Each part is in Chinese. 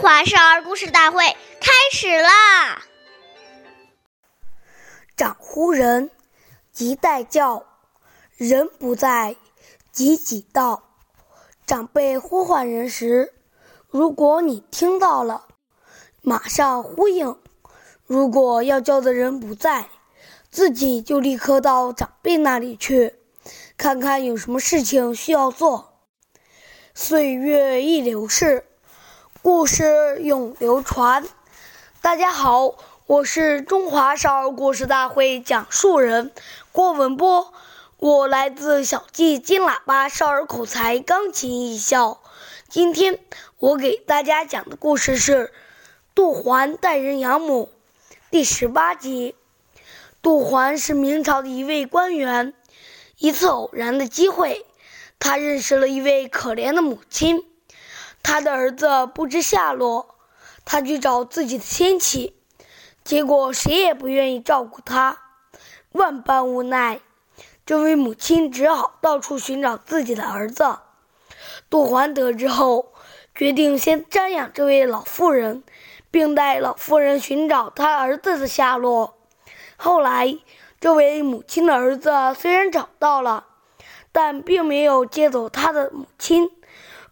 华少儿故事大会开始啦！长呼人，即代叫，人不在，即己到。长辈呼唤人时，如果你听到了，马上呼应；如果要叫的人不在，自己就立刻到长辈那里去，看看有什么事情需要做。岁月易流逝。故事永流传。大家好，我是中华少儿故事大会讲述人郭文波，我来自小季金喇叭少儿口才钢琴艺校。今天我给大家讲的故事是《杜环代人养母》第十八集。杜环是明朝的一位官员，一次偶然的机会，他认识了一位可怜的母亲。他的儿子不知下落，他去找自己的亲戚，结果谁也不愿意照顾他。万般无奈，这位母亲只好到处寻找自己的儿子。杜环得知后，决定先瞻仰这位老妇人，并带老妇人寻找他儿子的下落。后来，这位母亲的儿子虽然找到了，但并没有接走他的母亲。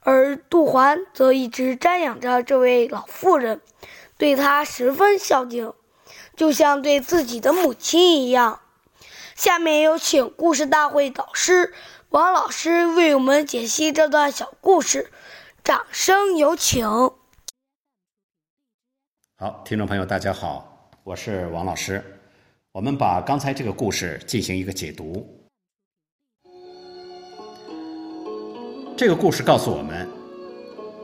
而杜环则一直瞻仰着这位老妇人，对她十分孝敬，就像对自己的母亲一样。下面有请故事大会导师王老师为我们解析这段小故事，掌声有请。好，听众朋友，大家好，我是王老师，我们把刚才这个故事进行一个解读。这个故事告诉我们，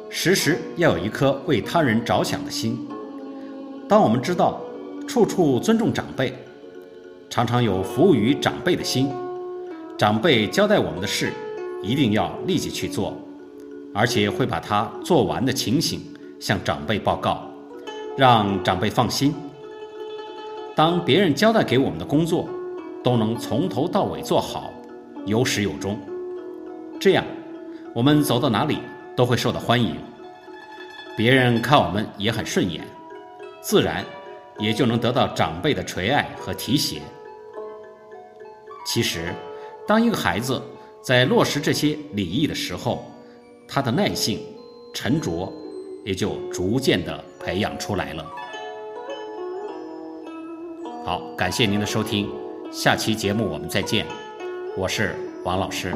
时时要有一颗为他人着想的心。当我们知道处处尊重长辈，常常有服务于长辈的心，长辈交代我们的事，一定要立即去做，而且会把他做完的情形向长辈报告，让长辈放心。当别人交代给我们的工作，都能从头到尾做好，有始有终，这样。我们走到哪里都会受到欢迎，别人看我们也很顺眼，自然也就能得到长辈的垂爱和提携。其实，当一个孩子在落实这些礼仪的时候，他的耐性、沉着也就逐渐的培养出来了。好，感谢您的收听，下期节目我们再见，我是王老师。